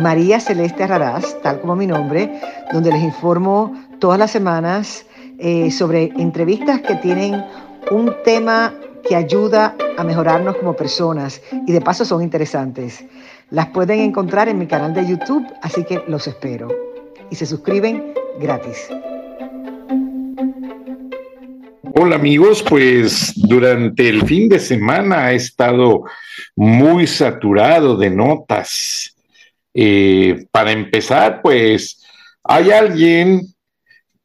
María Celeste Raraz, tal como mi nombre, donde les informo todas las semanas eh, sobre entrevistas que tienen un tema que ayuda a mejorarnos como personas y de paso son interesantes. Las pueden encontrar en mi canal de YouTube, así que los espero. Y se suscriben gratis. Hola amigos, pues durante el fin de semana ha estado muy saturado de notas. Eh, para empezar, pues hay alguien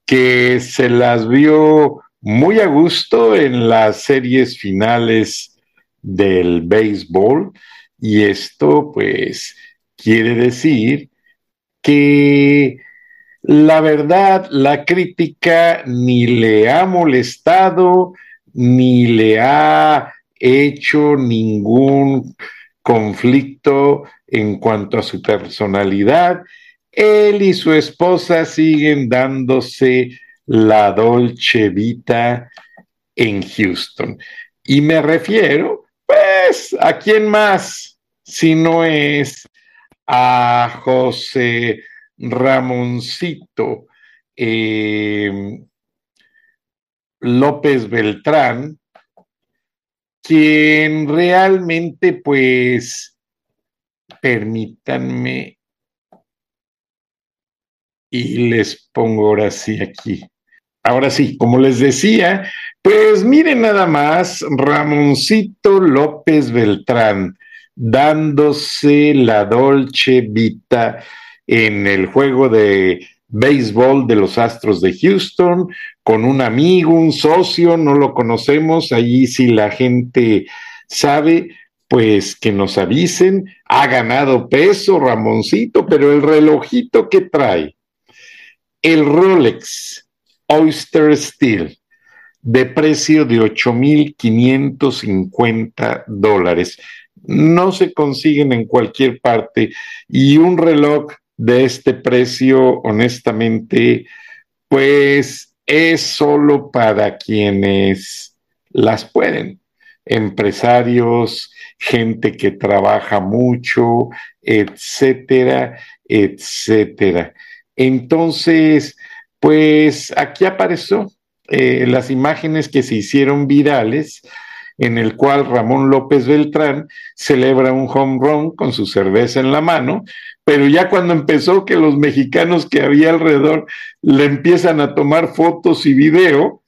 que se las vio muy a gusto en las series finales del béisbol y esto pues quiere decir que la verdad, la crítica ni le ha molestado, ni le ha hecho ningún conflicto en cuanto a su personalidad. Él y su esposa siguen dándose la dolce vita en Houston. Y me refiero, pues, ¿a quién más si no es a José Ramoncito eh, López Beltrán, quien realmente, pues, permítanme, y les pongo ahora sí aquí. Ahora sí, como les decía, pues miren nada más, Ramoncito López Beltrán, dándose la dolce vita en el juego de béisbol de los Astros de Houston con un amigo, un socio, no lo conocemos, allí si la gente sabe, pues que nos avisen, ha ganado peso Ramoncito, pero el relojito que trae, el Rolex Oyster Steel, de precio de 8.550 dólares. No se consiguen en cualquier parte y un reloj de este precio, honestamente, pues es solo para quienes las pueden, empresarios, gente que trabaja mucho, etcétera, etcétera. Entonces, pues aquí apareció eh, las imágenes que se hicieron virales en el cual Ramón López Beltrán celebra un home run con su cerveza en la mano, pero ya cuando empezó que los mexicanos que había alrededor le empiezan a tomar fotos y video,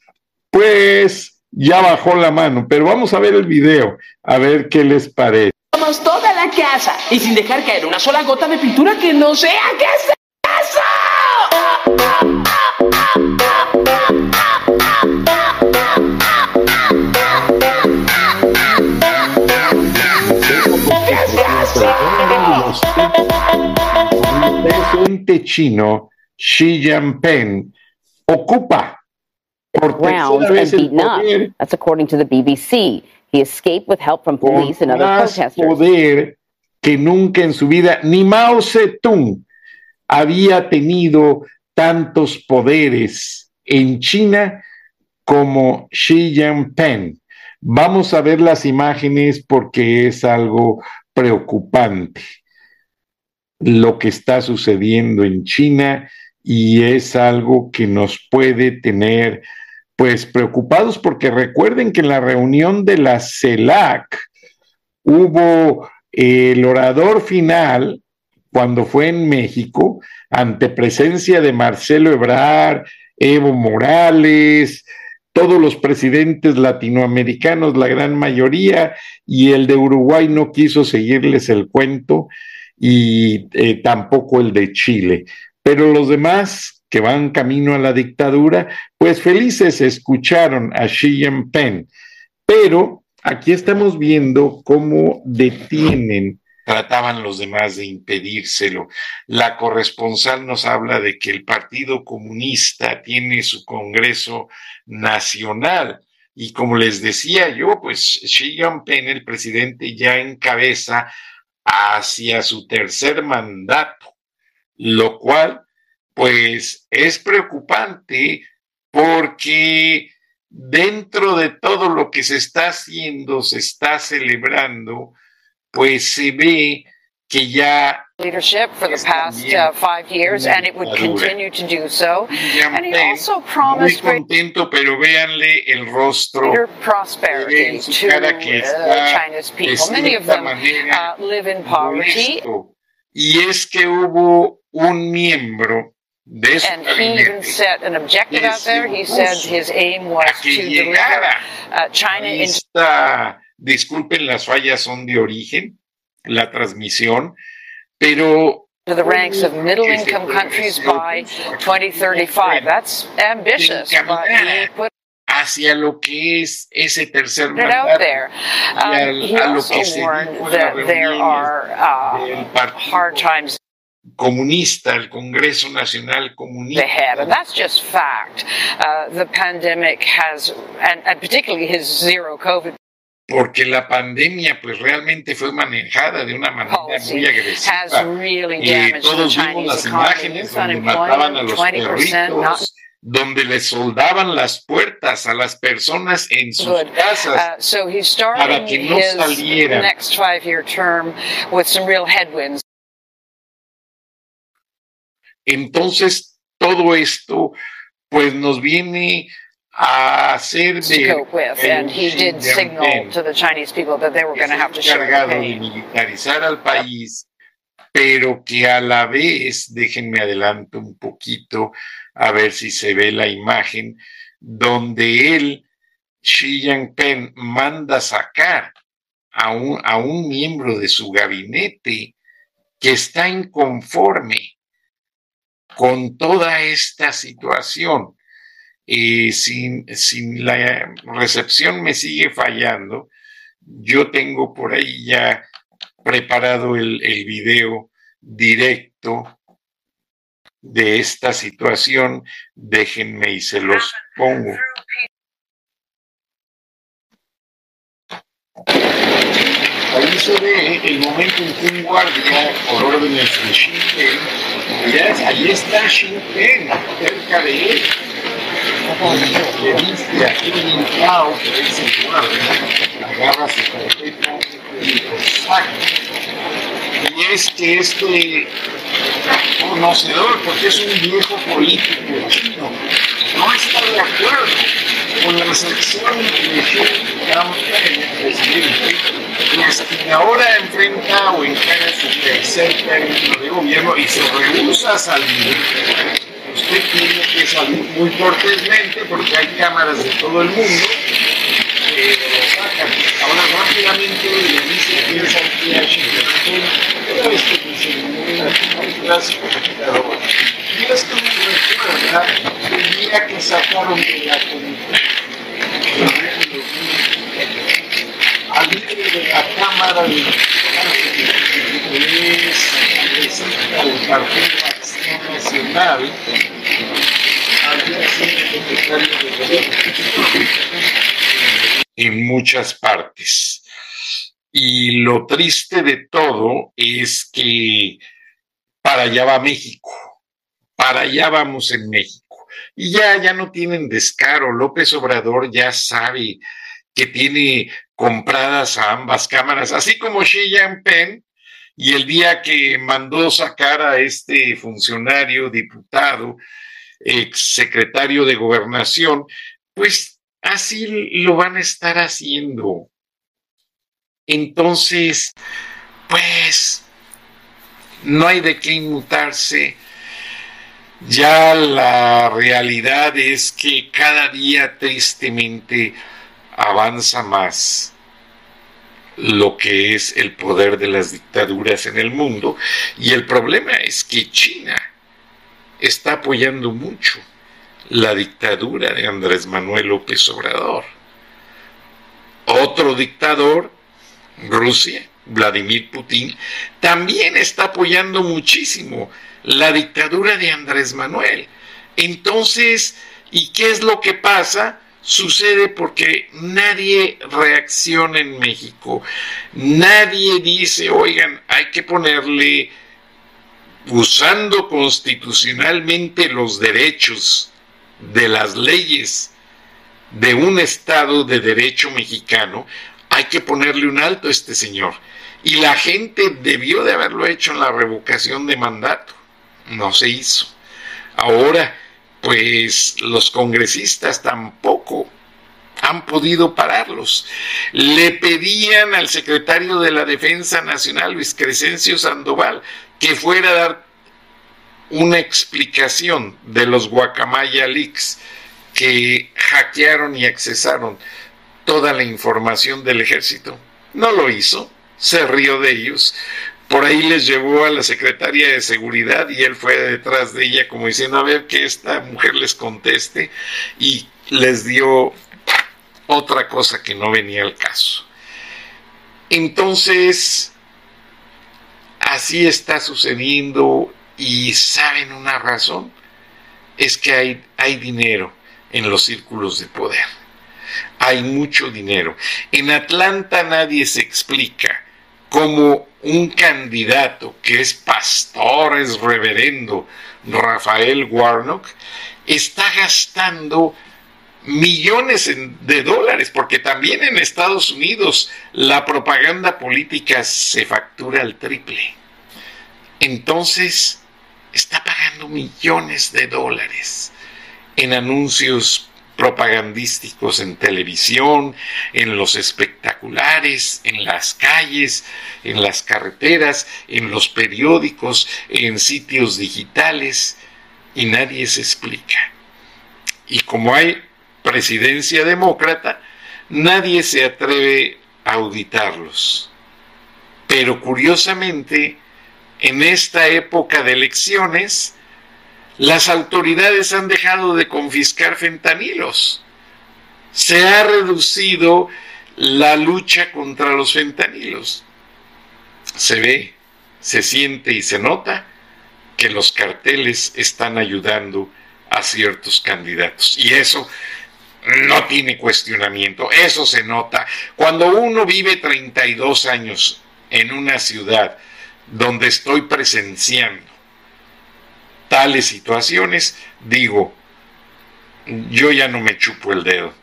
pues ya bajó la mano. Pero vamos a ver el video, a ver qué les parece. Vamos toda la casa y sin dejar caer una sola gota de pintura que no sea que es eso. El presidente chino Xi Jinping ocupa por grounds and beaten up. That's according to the BBC. He escaped with help from police and other protesters. poder que nunca en su vida ni Mao Zedong había tenido tantos poderes en China como Xi Jinping. Vamos a ver las imágenes porque es algo preocupante lo que está sucediendo en China y es algo que nos puede tener pues preocupados porque recuerden que en la reunión de la CELAC hubo el orador final cuando fue en México ante presencia de Marcelo Ebrard, Evo Morales, todos los presidentes latinoamericanos, la gran mayoría, y el de Uruguay no quiso seguirles el cuento y eh, tampoco el de Chile. Pero los demás que van camino a la dictadura, pues felices escucharon a Xi Jinping. Pero aquí estamos viendo cómo detienen trataban los demás de impedírselo. La corresponsal nos habla de que el Partido Comunista tiene su Congreso Nacional. Y como les decía yo, pues Xi Jinping, el presidente, ya encabeza hacia su tercer mandato, lo cual pues es preocupante porque dentro de todo lo que se está haciendo, se está celebrando, pues se ve que ya leadership for the past uh, five years, and it would continue to do so. And he also promised muy contento, pero véanle el rostro prosperity to uh, China's people. Many of them uh, live in poverty. Y es que hubo un miembro de and he even set an objective out there. He said his aim was to deliver uh, China into. Disculpen, las fallas son de origen, la transmisión, pero to the ranks of middle income countries by 2035. That's ambitious, but he put hacia lo que es ese tercer it out there. Um, he also warned that there are uh, hard times comunista, el Congreso Nacional Comunista. And that's just fact. Uh, the pandemic has, and, and particularly his zero COVID porque la pandemia pues realmente fue manejada de una manera muy agresiva. Eh, todos vimos las imágenes donde mataban a los perritos, donde le soldaban las puertas a las personas en sus casas uh, para que no salieran. Entonces, todo esto pues nos viene a hacer de and he did signal to the Chinese people that they were going to have to share the pain. de militarizar al país, pero que a la vez, déjenme adelanto un poquito a ver si se ve la imagen, donde él, Xi Jinping, manda sacar a un, a un miembro de su gabinete que está inconforme con toda esta situación y sin, sin la recepción me sigue fallando, yo tengo por ahí ya preparado el, el video directo de esta situación. Déjenme y se los pongo. Ahí se ve el momento en que un guardia, por órdenes de Xi ahí está Xi cerca de él, le dice a Kevin Cao, que es el guardia, agarra su carpeta y lo saca. Y es que este conocedor, porque es un viejo político chino, no está de acuerdo con las acciones de Xi Jinping, el presidente, pues que ahora enfrenta o encara su tercer término de gobierno y se rehúsa a salir usted tiene que salir muy cortésmente porque hay cámaras de todo el mundo que lo sacan. Ahora rápidamente le dice que es anti-Washington. Pero esto es un clásico pero Y esto me recuerda el día que sacaron de la comisión la Cámara de que es el Partido Nacional en muchas partes. Y lo triste de todo es que para allá va México, para allá vamos en México. Y ya, ya no tienen descaro. López Obrador ya sabe que tiene compradas a ambas cámaras, así como Xi Jinping y el día que mandó sacar a este funcionario, diputado, ex secretario de gobernación, pues así lo van a estar haciendo. Entonces, pues, no hay de qué inmutarse. Ya la realidad es que cada día tristemente avanza más lo que es el poder de las dictaduras en el mundo. Y el problema es que China está apoyando mucho la dictadura de Andrés Manuel López Obrador. Otro dictador, Rusia, Vladimir Putin, también está apoyando muchísimo la dictadura de Andrés Manuel. Entonces, ¿y qué es lo que pasa? Sucede porque nadie reacciona en México. Nadie dice, oigan, hay que ponerle, usando constitucionalmente los derechos de las leyes de un Estado de derecho mexicano, hay que ponerle un alto a este señor. Y la gente debió de haberlo hecho en la revocación de mandato. No se hizo. Ahora, pues los congresistas tampoco han podido pararlos. Le pedían al secretario de la Defensa Nacional, Luis Crescencio Sandoval, que fuera a dar una explicación de los Guacamaya Leaks que hackearon y accesaron toda la información del ejército. No lo hizo, se rió de ellos. Por ahí les llevó a la secretaria de seguridad y él fue detrás de ella como diciendo a ver que esta mujer les conteste y les dio otra cosa que no venía al caso. Entonces, así está sucediendo y saben una razón, es que hay, hay dinero en los círculos de poder. Hay mucho dinero. En Atlanta nadie se explica cómo un candidato que es pastor, es reverendo, Rafael Warnock, está gastando millones de dólares, porque también en Estados Unidos la propaganda política se factura al triple. Entonces, está pagando millones de dólares en anuncios propagandísticos en televisión, en los espectaculares, en las calles, en las carreteras, en los periódicos, en sitios digitales, y nadie se explica. Y como hay presidencia demócrata, nadie se atreve a auditarlos. Pero curiosamente, en esta época de elecciones, las autoridades han dejado de confiscar fentanilos. Se ha reducido la lucha contra los fentanilos. Se ve, se siente y se nota que los carteles están ayudando a ciertos candidatos. Y eso no tiene cuestionamiento, eso se nota. Cuando uno vive 32 años en una ciudad donde estoy presenciando tales situaciones, digo, yo ya no me chupo el dedo,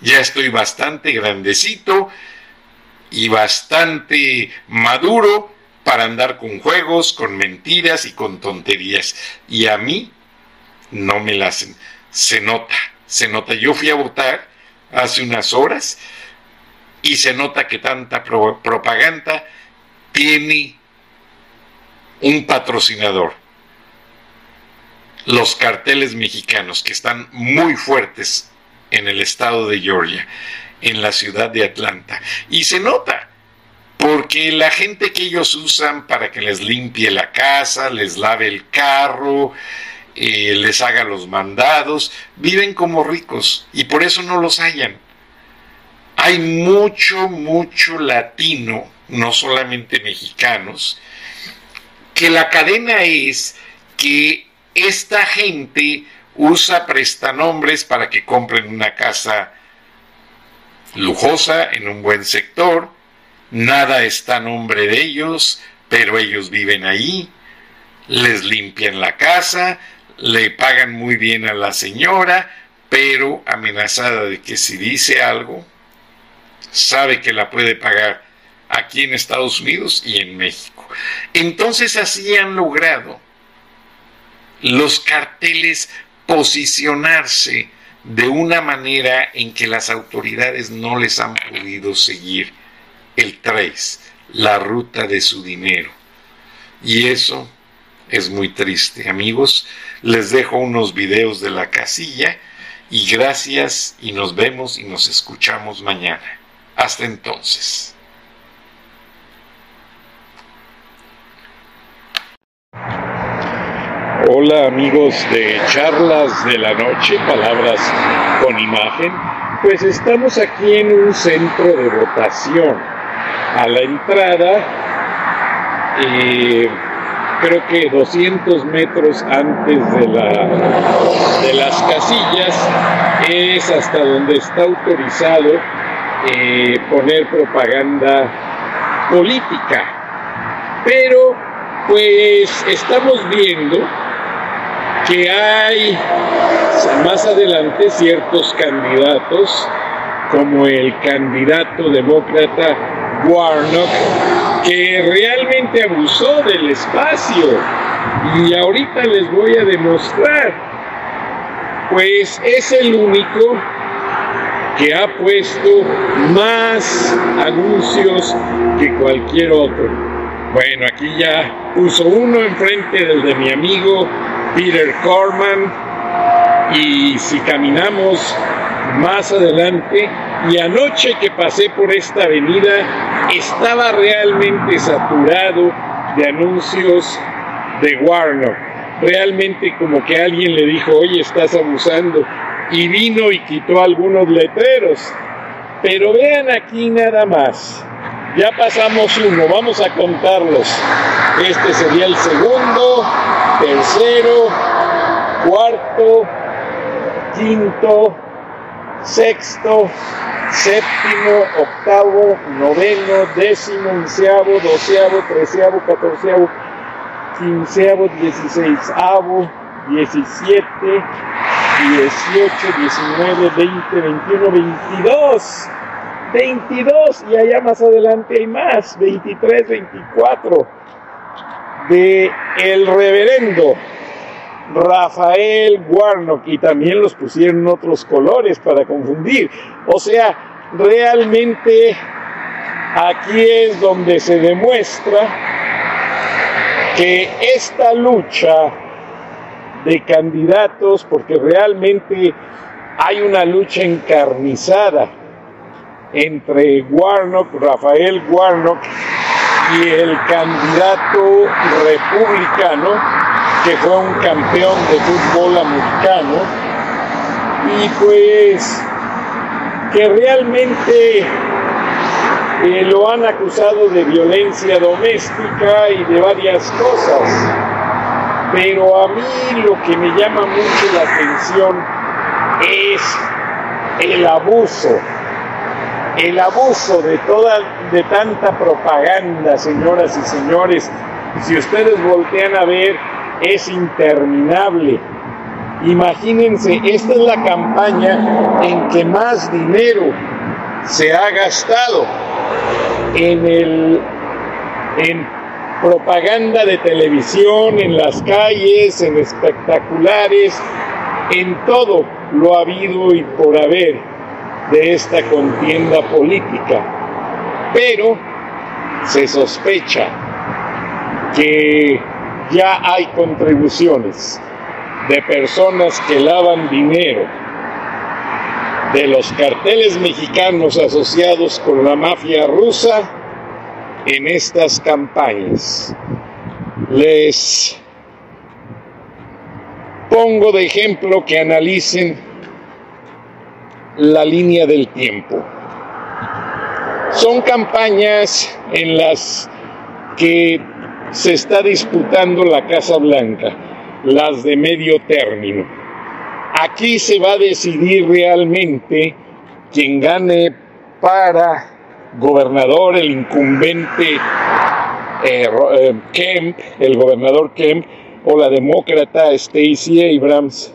ya estoy bastante grandecito y bastante maduro para andar con juegos, con mentiras y con tonterías. Y a mí no me la hacen. Se nota, se nota. Yo fui a votar hace unas horas y se nota que tanta propaganda tiene un patrocinador los carteles mexicanos que están muy fuertes en el estado de Georgia, en la ciudad de Atlanta. Y se nota, porque la gente que ellos usan para que les limpie la casa, les lave el carro, eh, les haga los mandados, viven como ricos y por eso no los hallan. Hay mucho, mucho latino, no solamente mexicanos, que la cadena es que esta gente usa prestanombres para que compren una casa lujosa en un buen sector, nada está a nombre de ellos, pero ellos viven ahí, les limpian la casa, le pagan muy bien a la señora, pero amenazada de que si dice algo, sabe que la puede pagar aquí en Estados Unidos y en México. Entonces así han logrado los carteles posicionarse de una manera en que las autoridades no les han podido seguir el trace, la ruta de su dinero. Y eso es muy triste. Amigos, les dejo unos videos de la casilla y gracias y nos vemos y nos escuchamos mañana. Hasta entonces. Hola amigos de charlas de la noche, palabras con imagen. Pues estamos aquí en un centro de votación a la entrada, eh, creo que 200 metros antes de, la, de las casillas, es hasta donde está autorizado eh, poner propaganda política. Pero pues estamos viendo que hay más adelante ciertos candidatos, como el candidato demócrata Warnock, que realmente abusó del espacio. Y ahorita les voy a demostrar. Pues es el único que ha puesto más anuncios que cualquier otro. Bueno, aquí ya puso uno enfrente del de mi amigo Peter Corman y si caminamos más adelante y anoche que pasé por esta avenida estaba realmente saturado de anuncios de Warner. Realmente como que alguien le dijo, oye, estás abusando. Y vino y quitó algunos letreros. Pero vean aquí nada más. Ya pasamos uno, vamos a contarlos. Este sería el segundo, tercero, cuarto, quinto, sexto, séptimo, octavo, noveno, décimo, onceavo, doceavo, treceavo, catorceavo, quinceavo, dieciséisavo, diecisiete, dieciocho, diecinueve, veinte, veintiuno, veintidós. 22 y allá más adelante hay más, 23, 24 de el reverendo Rafael Warnock y también los pusieron otros colores para confundir. O sea, realmente aquí es donde se demuestra que esta lucha de candidatos, porque realmente hay una lucha encarnizada entre Warnock, Rafael Warnock y el candidato republicano que fue un campeón de fútbol americano y pues que realmente eh, lo han acusado de violencia doméstica y de varias cosas. Pero a mí lo que me llama mucho la atención es el abuso el abuso de toda de tanta propaganda, señoras y señores, si ustedes voltean a ver, es interminable. Imagínense, esta es la campaña en que más dinero se ha gastado en el en propaganda de televisión, en las calles, en espectaculares, en todo lo ha habido y por haber de esta contienda política, pero se sospecha que ya hay contribuciones de personas que lavan dinero de los carteles mexicanos asociados con la mafia rusa en estas campañas. Les pongo de ejemplo que analicen la línea del tiempo. Son campañas en las que se está disputando la Casa Blanca, las de medio término. Aquí se va a decidir realmente quien gane para gobernador, el incumbente eh, eh, Kemp, el gobernador Kemp, o la demócrata Stacey Abrams,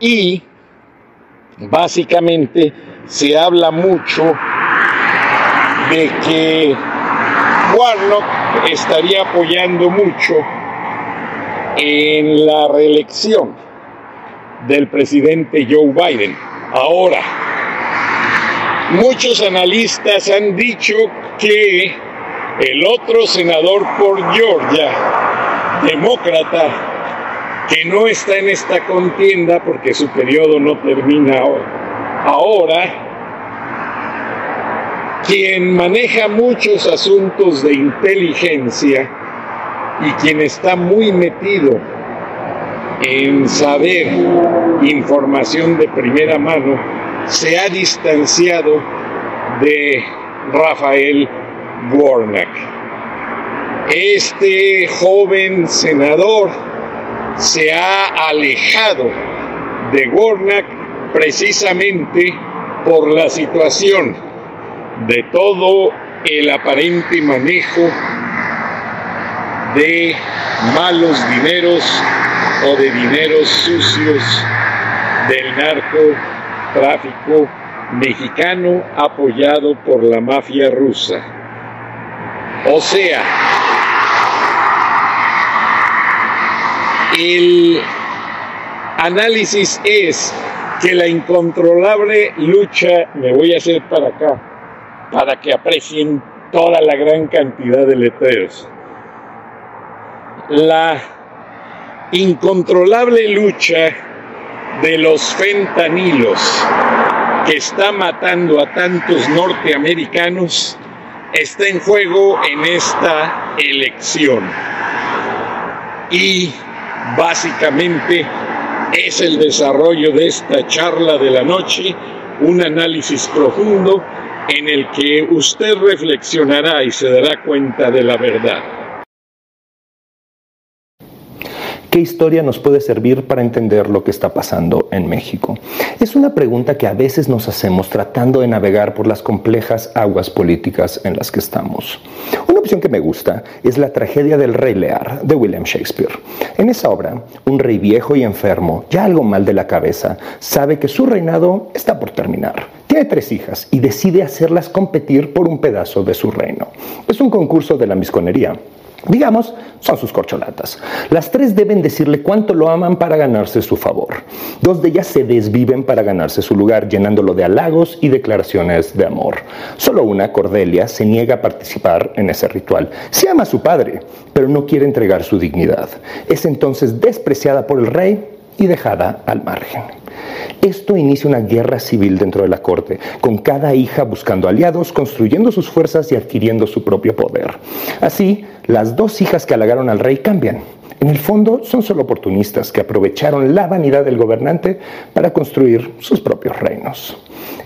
y básicamente se habla mucho de que Warnock estaría apoyando mucho en la reelección del presidente Joe Biden. Ahora, muchos analistas han dicho que el otro senador por Georgia, demócrata, que no está en esta contienda porque su periodo no termina ahora. quien maneja muchos asuntos de inteligencia y quien está muy metido en saber información de primera mano, se ha distanciado de Rafael Warnock. Este joven senador se ha alejado de Warnock precisamente por la situación de todo el aparente manejo de malos dineros o de dineros sucios del narcotráfico mexicano apoyado por la mafia rusa. O sea, el análisis es que la incontrolable lucha, me voy a hacer para acá, para que aprecien toda la gran cantidad de letreros. La incontrolable lucha de los fentanilos que está matando a tantos norteamericanos está en juego en esta elección. Y básicamente es el desarrollo de esta charla de la noche, un análisis profundo en el que usted reflexionará y se dará cuenta de la verdad. ¿Qué historia nos puede servir para entender lo que está pasando en México? Es una pregunta que a veces nos hacemos tratando de navegar por las complejas aguas políticas en las que estamos. Una opción que me gusta es la tragedia del rey Lear de William Shakespeare. En esa obra, un rey viejo y enfermo, ya algo mal de la cabeza, sabe que su reinado está por terminar. Tiene tres hijas y decide hacerlas competir por un pedazo de su reino. Es un concurso de la misconería Digamos, son sus corcholatas. Las tres deben decirle cuánto lo aman para ganarse su favor. Dos de ellas se desviven para ganarse su lugar, llenándolo de halagos y declaraciones de amor. Solo una, Cordelia, se niega a participar en ese ritual. Se ama a su padre, pero no quiere entregar su dignidad. Es entonces despreciada por el rey y dejada al margen. Esto inicia una guerra civil dentro de la corte, con cada hija buscando aliados, construyendo sus fuerzas y adquiriendo su propio poder. Así, las dos hijas que halagaron al rey cambian. En el fondo son solo oportunistas que aprovecharon la vanidad del gobernante para construir sus propios reinos.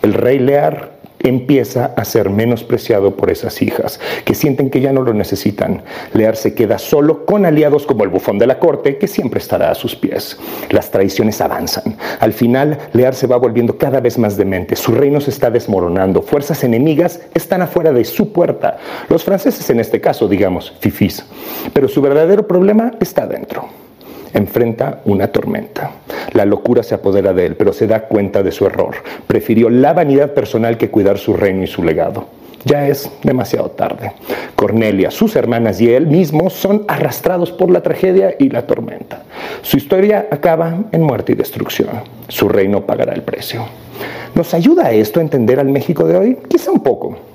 El rey Lear empieza a ser menospreciado por esas hijas, que sienten que ya no lo necesitan. Lear se queda solo con aliados como el bufón de la corte, que siempre estará a sus pies. Las traiciones avanzan. Al final, Lear se va volviendo cada vez más demente. Su reino se está desmoronando. Fuerzas enemigas están afuera de su puerta. Los franceses en este caso, digamos, fifís. Pero su verdadero problema está dentro enfrenta una tormenta. La locura se apodera de él, pero se da cuenta de su error. Prefirió la vanidad personal que cuidar su reino y su legado. Ya es demasiado tarde. Cornelia, sus hermanas y él mismo son arrastrados por la tragedia y la tormenta. Su historia acaba en muerte y destrucción. Su reino pagará el precio. ¿Nos ayuda esto a entender al México de hoy? Quizá un poco.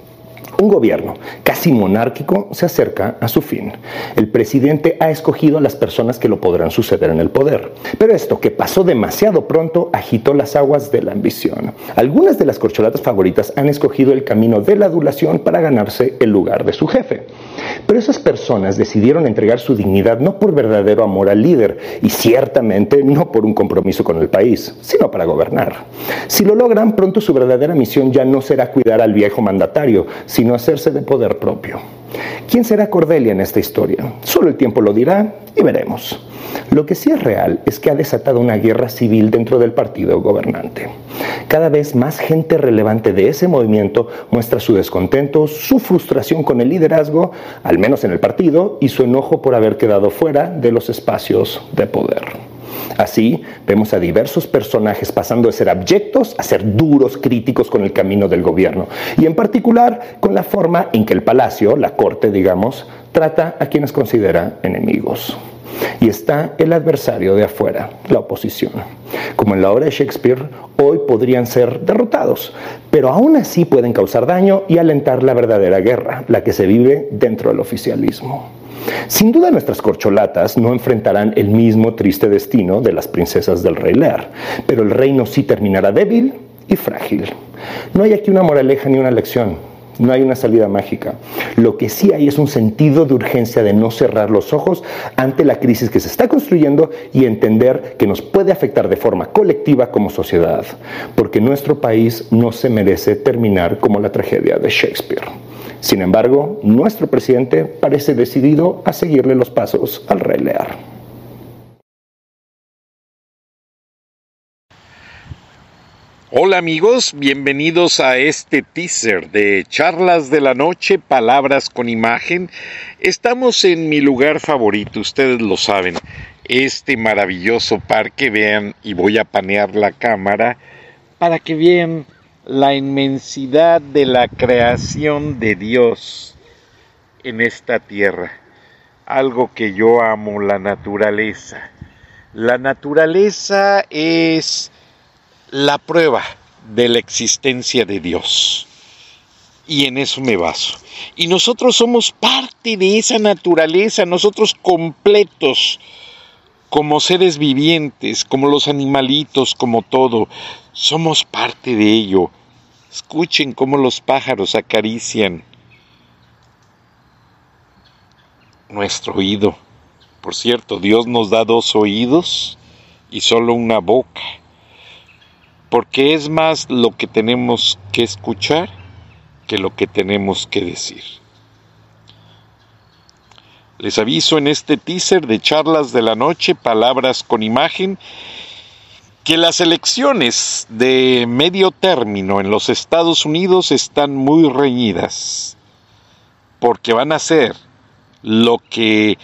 Un gobierno casi monárquico se acerca a su fin. El presidente ha escogido a las personas que lo podrán suceder en el poder. Pero esto, que pasó demasiado pronto, agitó las aguas de la ambición. Algunas de las corcholatas favoritas han escogido el camino de la adulación para ganarse el lugar de su jefe. Pero esas personas decidieron entregar su dignidad no por verdadero amor al líder y ciertamente no por un compromiso con el país, sino para gobernar. Si lo logran, pronto su verdadera misión ya no será cuidar al viejo mandatario, sino hacerse de poder propio. ¿Quién será Cordelia en esta historia? Solo el tiempo lo dirá y veremos. Lo que sí es real es que ha desatado una guerra civil dentro del partido gobernante. Cada vez más gente relevante de ese movimiento muestra su descontento, su frustración con el liderazgo, al menos en el partido, y su enojo por haber quedado fuera de los espacios de poder. Así, vemos a diversos personajes pasando de ser abyectos a ser duros críticos con el camino del gobierno, y en particular con la forma en que el palacio, la corte, digamos, trata a quienes considera enemigos. Y está el adversario de afuera, la oposición. Como en la obra de Shakespeare, hoy podrían ser derrotados, pero aún así pueden causar daño y alentar la verdadera guerra, la que se vive dentro del oficialismo. Sin duda nuestras corcholatas no enfrentarán el mismo triste destino de las princesas del rey Lear, pero el reino sí terminará débil y frágil. No hay aquí una moraleja ni una lección, no hay una salida mágica. Lo que sí hay es un sentido de urgencia de no cerrar los ojos ante la crisis que se está construyendo y entender que nos puede afectar de forma colectiva como sociedad, porque nuestro país no se merece terminar como la tragedia de Shakespeare. Sin embargo, nuestro presidente parece decidido a seguirle los pasos al rey Lear. Hola amigos, bienvenidos a este teaser de charlas de la noche, palabras con imagen. Estamos en mi lugar favorito, ustedes lo saben, este maravilloso parque, vean, y voy a panear la cámara para que vean la inmensidad de la creación de Dios en esta tierra. Algo que yo amo, la naturaleza. La naturaleza es la prueba de la existencia de Dios. Y en eso me baso. Y nosotros somos parte de esa naturaleza, nosotros completos, como seres vivientes, como los animalitos, como todo. Somos parte de ello. Escuchen cómo los pájaros acarician nuestro oído. Por cierto, Dios nos da dos oídos y solo una boca porque es más lo que tenemos que escuchar que lo que tenemos que decir. Les aviso en este teaser de charlas de la noche, palabras con imagen, que las elecciones de medio término en los Estados Unidos están muy reñidas, porque van a ser lo que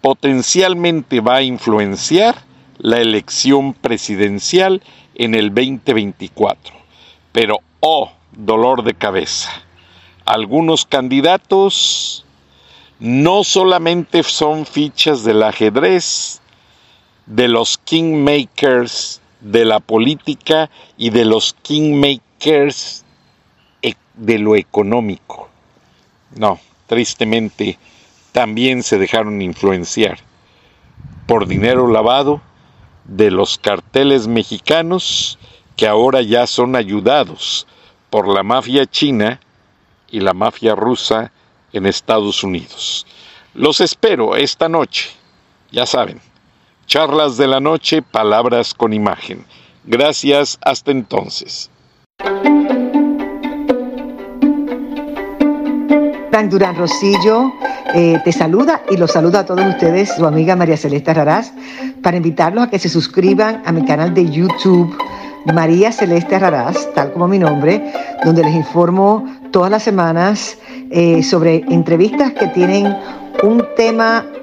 potencialmente va a influenciar la elección presidencial en el 2024. Pero, oh, dolor de cabeza. Algunos candidatos no solamente son fichas del ajedrez, de los kingmakers de la política y de los kingmakers e, de lo económico. No, tristemente, también se dejaron influenciar por dinero lavado de los carteles mexicanos que ahora ya son ayudados por la mafia china y la mafia rusa en Estados Unidos. Los espero esta noche, ya saben, charlas de la noche, palabras con imagen. Gracias, hasta entonces. Durán Rosillo eh, te saluda y los saluda a todos ustedes, su amiga María Celeste Raraz, para invitarlos a que se suscriban a mi canal de YouTube, María Celeste Raraz, tal como mi nombre, donde les informo todas las semanas eh, sobre entrevistas que tienen un tema